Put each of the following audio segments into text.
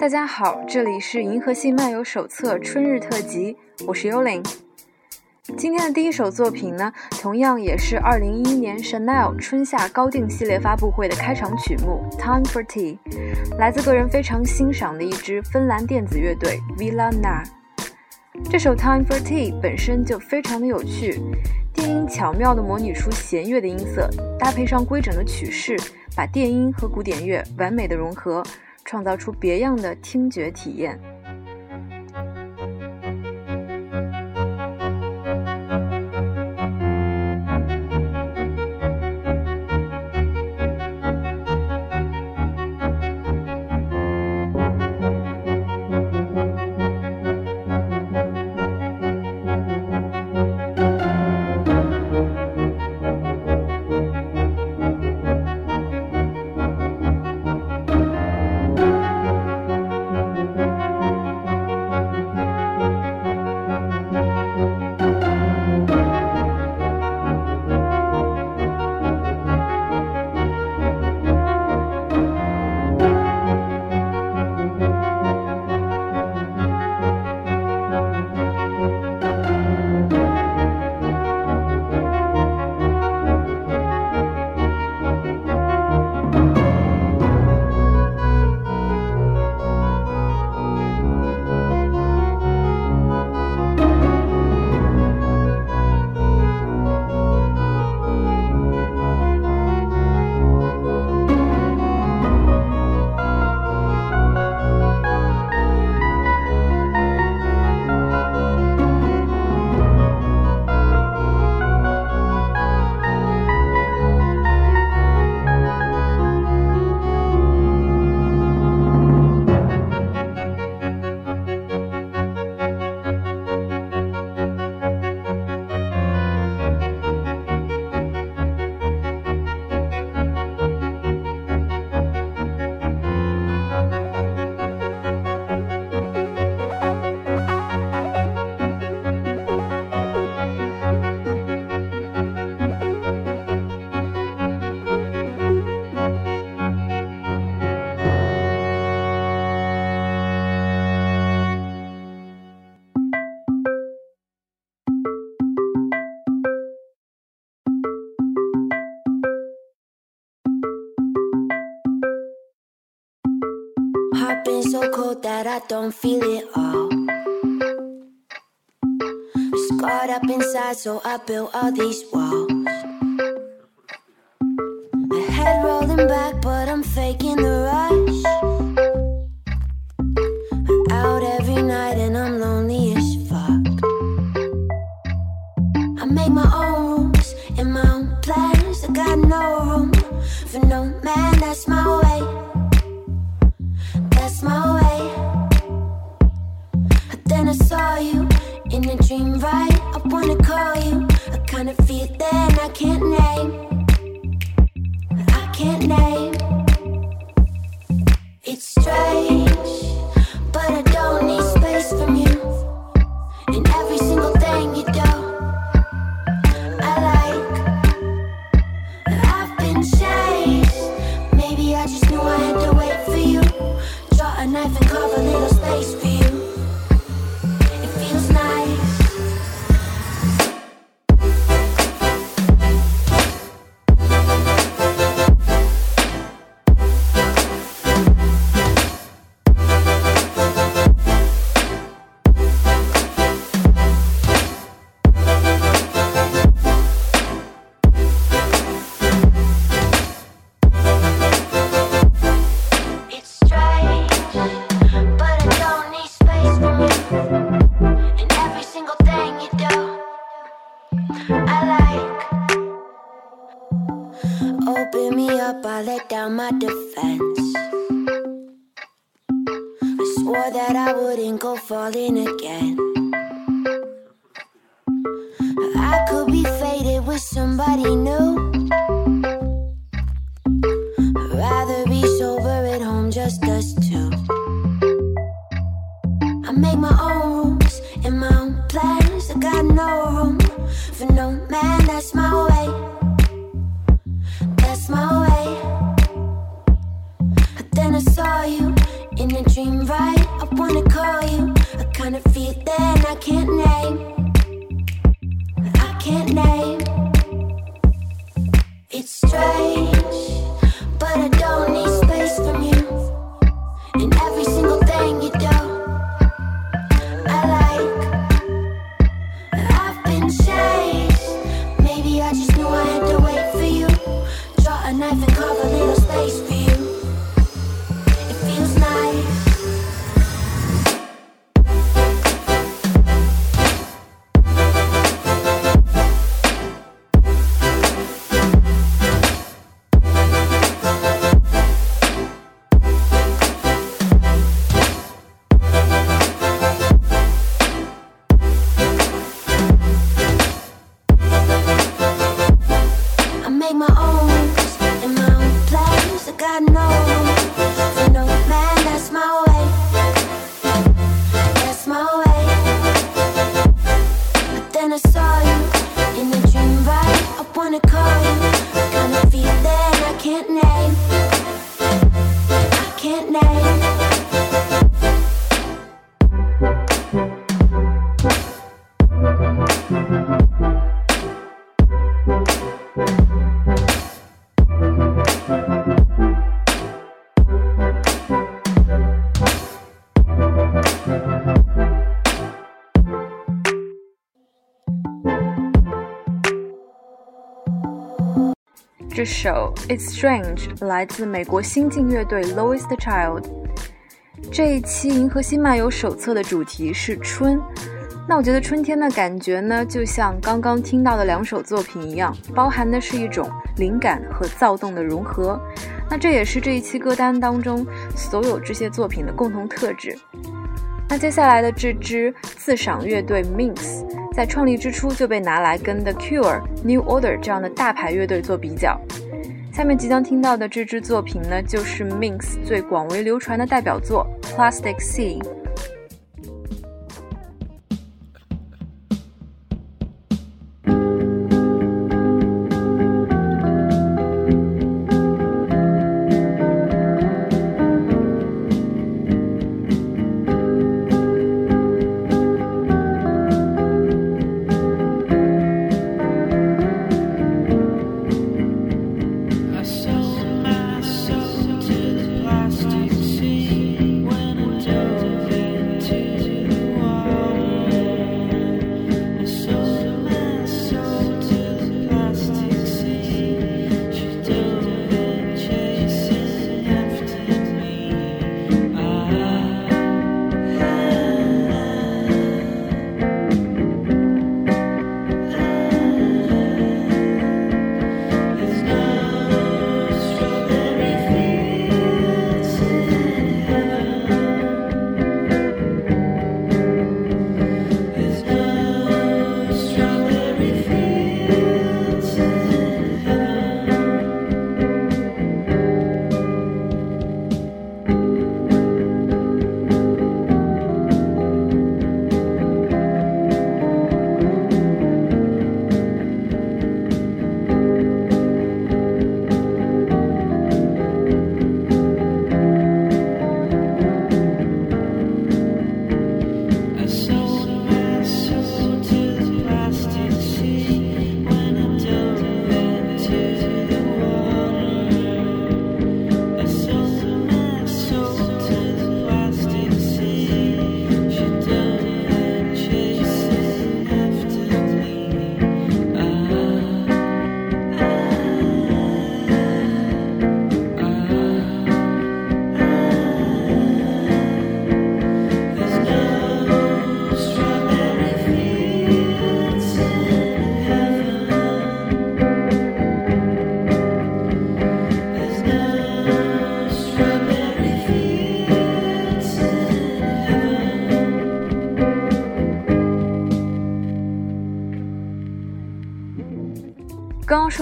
大家好，这里是《银河系漫游手册》春日特辑，我是幽灵。今天的第一首作品呢，同样也是2011年 Chanel 春夏高定系列发布会的开场曲目《Time for Tea》，来自个人非常欣赏的一支芬兰电子乐队 Villa Na。这首《Time for Tea》本身就非常的有趣，电音巧妙地模拟出弦乐的音色，搭配上规整的曲式，把电音和古典乐完美的融合。创造出别样的听觉体验。That I don't feel it all. Scarred up inside, so I built all these walls. Falling again. I could be faded with somebody new. Rather be sober at home, just us two. I make my own rules and my own plans. I got no room for no man, that's my way. That's my way. But then I saw you in a dream, right? I wanna call you. Kind of feel that I can't name. I can't name. It's strange, 这首《It's Strange》来自美国新晋乐队 Lowest Child。这一期《银河星漫游手册》的主题是春。那我觉得春天的感觉呢，就像刚刚听到的两首作品一样，包含的是一种灵感和躁动的融合。那这也是这一期歌单当中所有这些作品的共同特质。那接下来的这支自赏乐队 Minx，在创立之初就被拿来跟 The Cure、New Order 这样的大牌乐队做比较。下面即将听到的这支作品呢，就是 Minx 最广为流传的代表作《Plastic Sea》。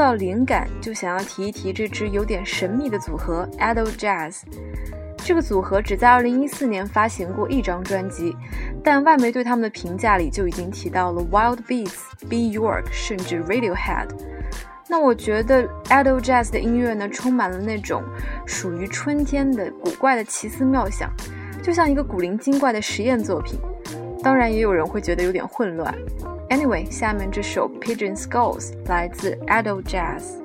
到灵感，就想要提一提这支有点神秘的组合 Idol Jazz。这个组合只在2014年发行过一张专辑，但外媒对他们的评价里就已经提到了 Wild Beats、Be York，甚至 Radiohead。那我觉得 Idol Jazz 的音乐呢，充满了那种属于春天的古怪的奇思妙想，就像一个古灵精怪的实验作品。当然，也有人会觉得有点混乱。Anyway，下面这首 Pigeon Skulls Jazz。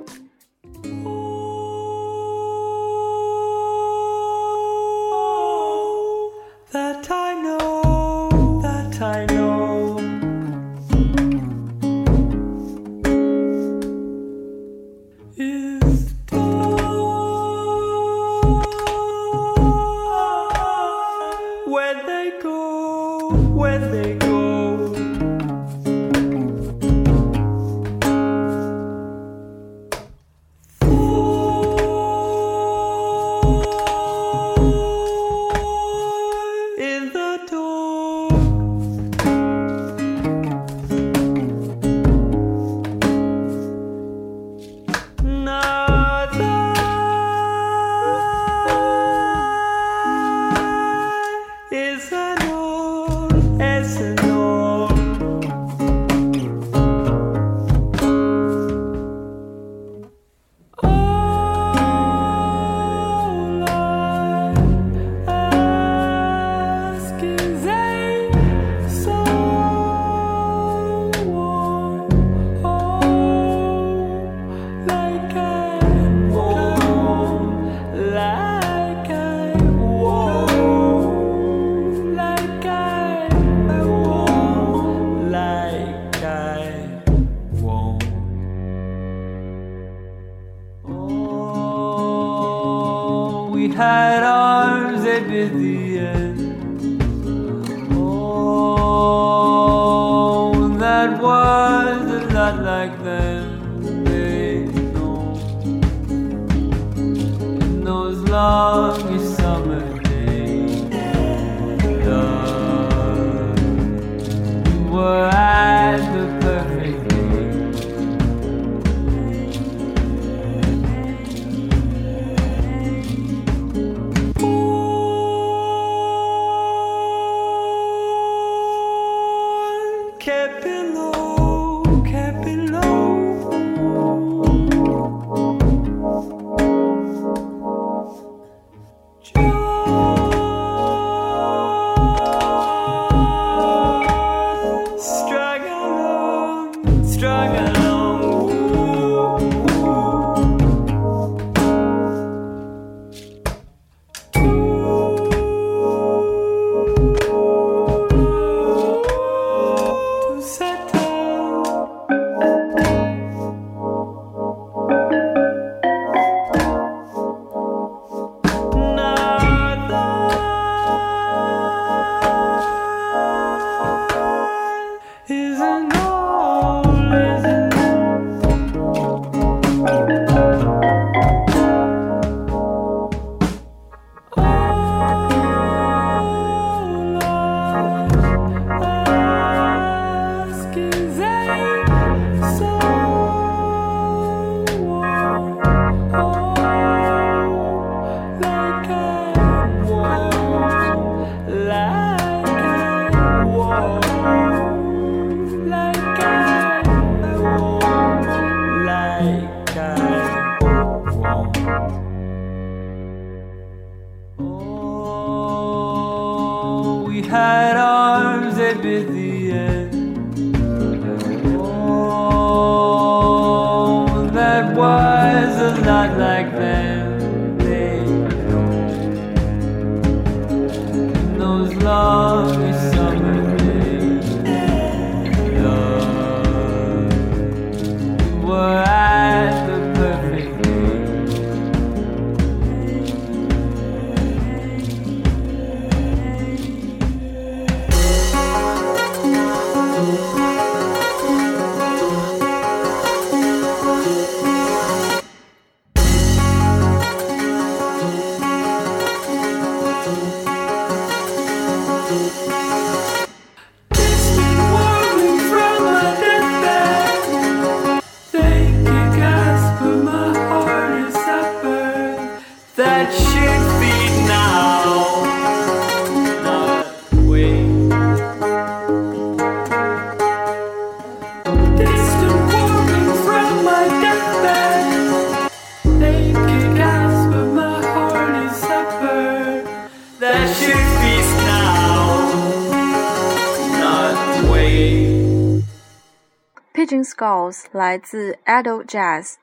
Pigeon Skulls 来自 Adult Jazz。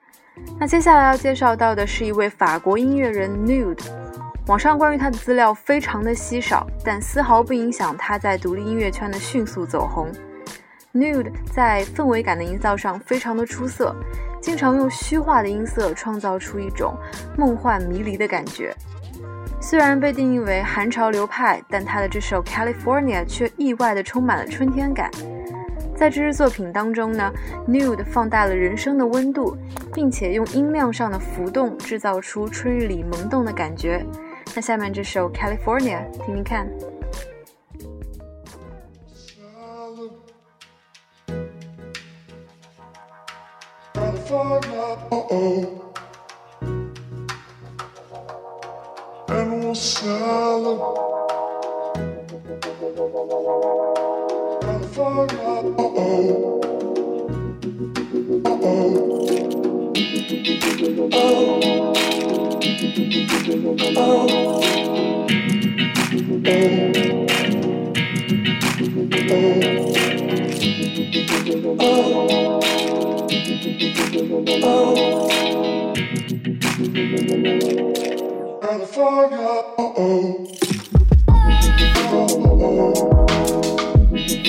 那接下来要介绍到的是一位法国音乐人 Nude。网上关于他的资料非常的稀少，但丝毫不影响他在独立音乐圈的迅速走红。Nude 在氛围感的营造上非常的出色，经常用虚化的音色创造出一种梦幻迷离的感觉。虽然被定义为韩潮流派，但他的这首《California》却意外的充满了春天感。在这支作品当中呢，Nude 放大了人声的温度，并且用音量上的浮动制造出春日里萌动的感觉。那下面这首《California》，听听看。far up. Uh oh. Uh oh. Oh. Oh. Oh. Oh. California. Uh oh. Uh oh. All the.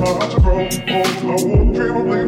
Oh, I won't dream of leaving.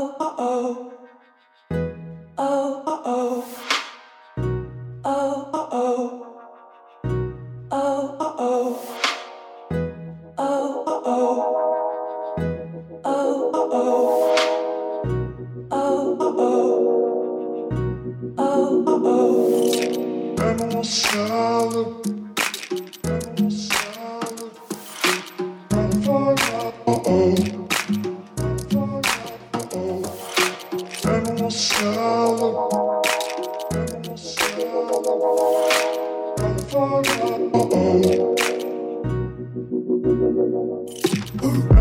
Oh.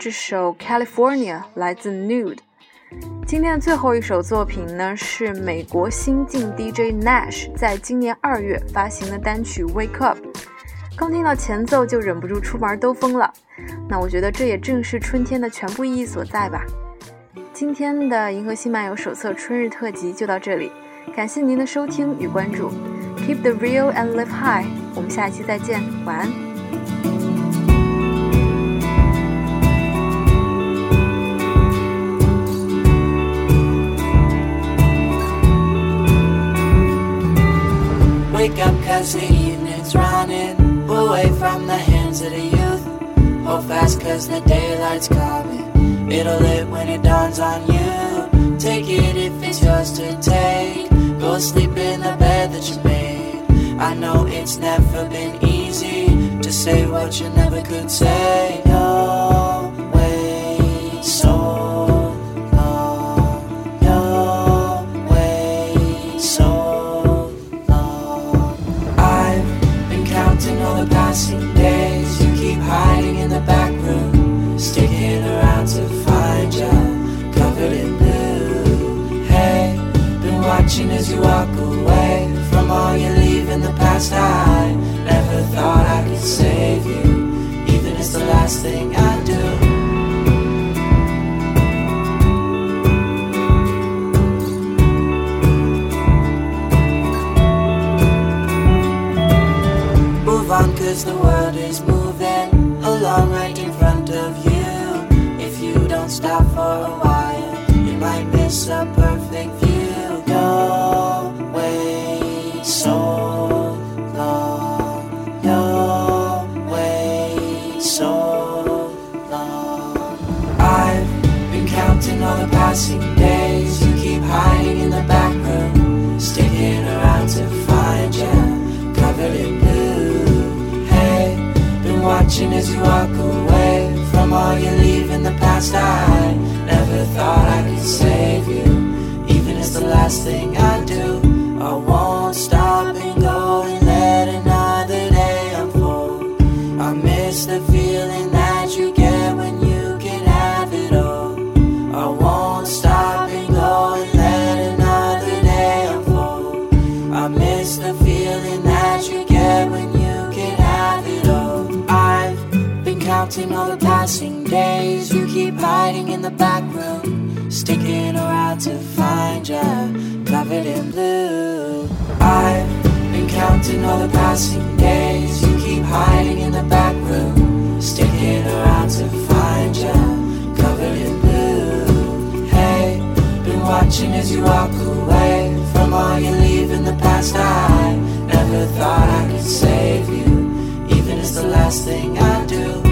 这首《California》来自 Nude。今天的最后一首作品呢，是美国新晋 DJ Nash 在今年二月发行的单曲《Wake Up》。刚听到前奏就忍不住出门兜风了。那我觉得这也正是春天的全部意义所在吧。今天的《银河系漫游手册》春日特辑就到这里，感谢您的收听与关注。Keep the real and live high。我们下一期再见，晚安。Wake up cause the evening's running away from the hands of the youth. Hold fast cause the daylight's coming. It'll lit when it dawns on you. Take it if it's yours to take. Go sleep in the bed that you made. I know it's never been easy to say what you never could say. You'll last thing I do. Move on cause the world is moving along right in front of you. If you don't stop for a while, you might miss a Stop. All the passing days. You keep hiding in the back room, sticking around to find you, covered in blue. Hey, been watching as you walk away from all you leave in the past. I never thought I could save you, even as the last thing I do.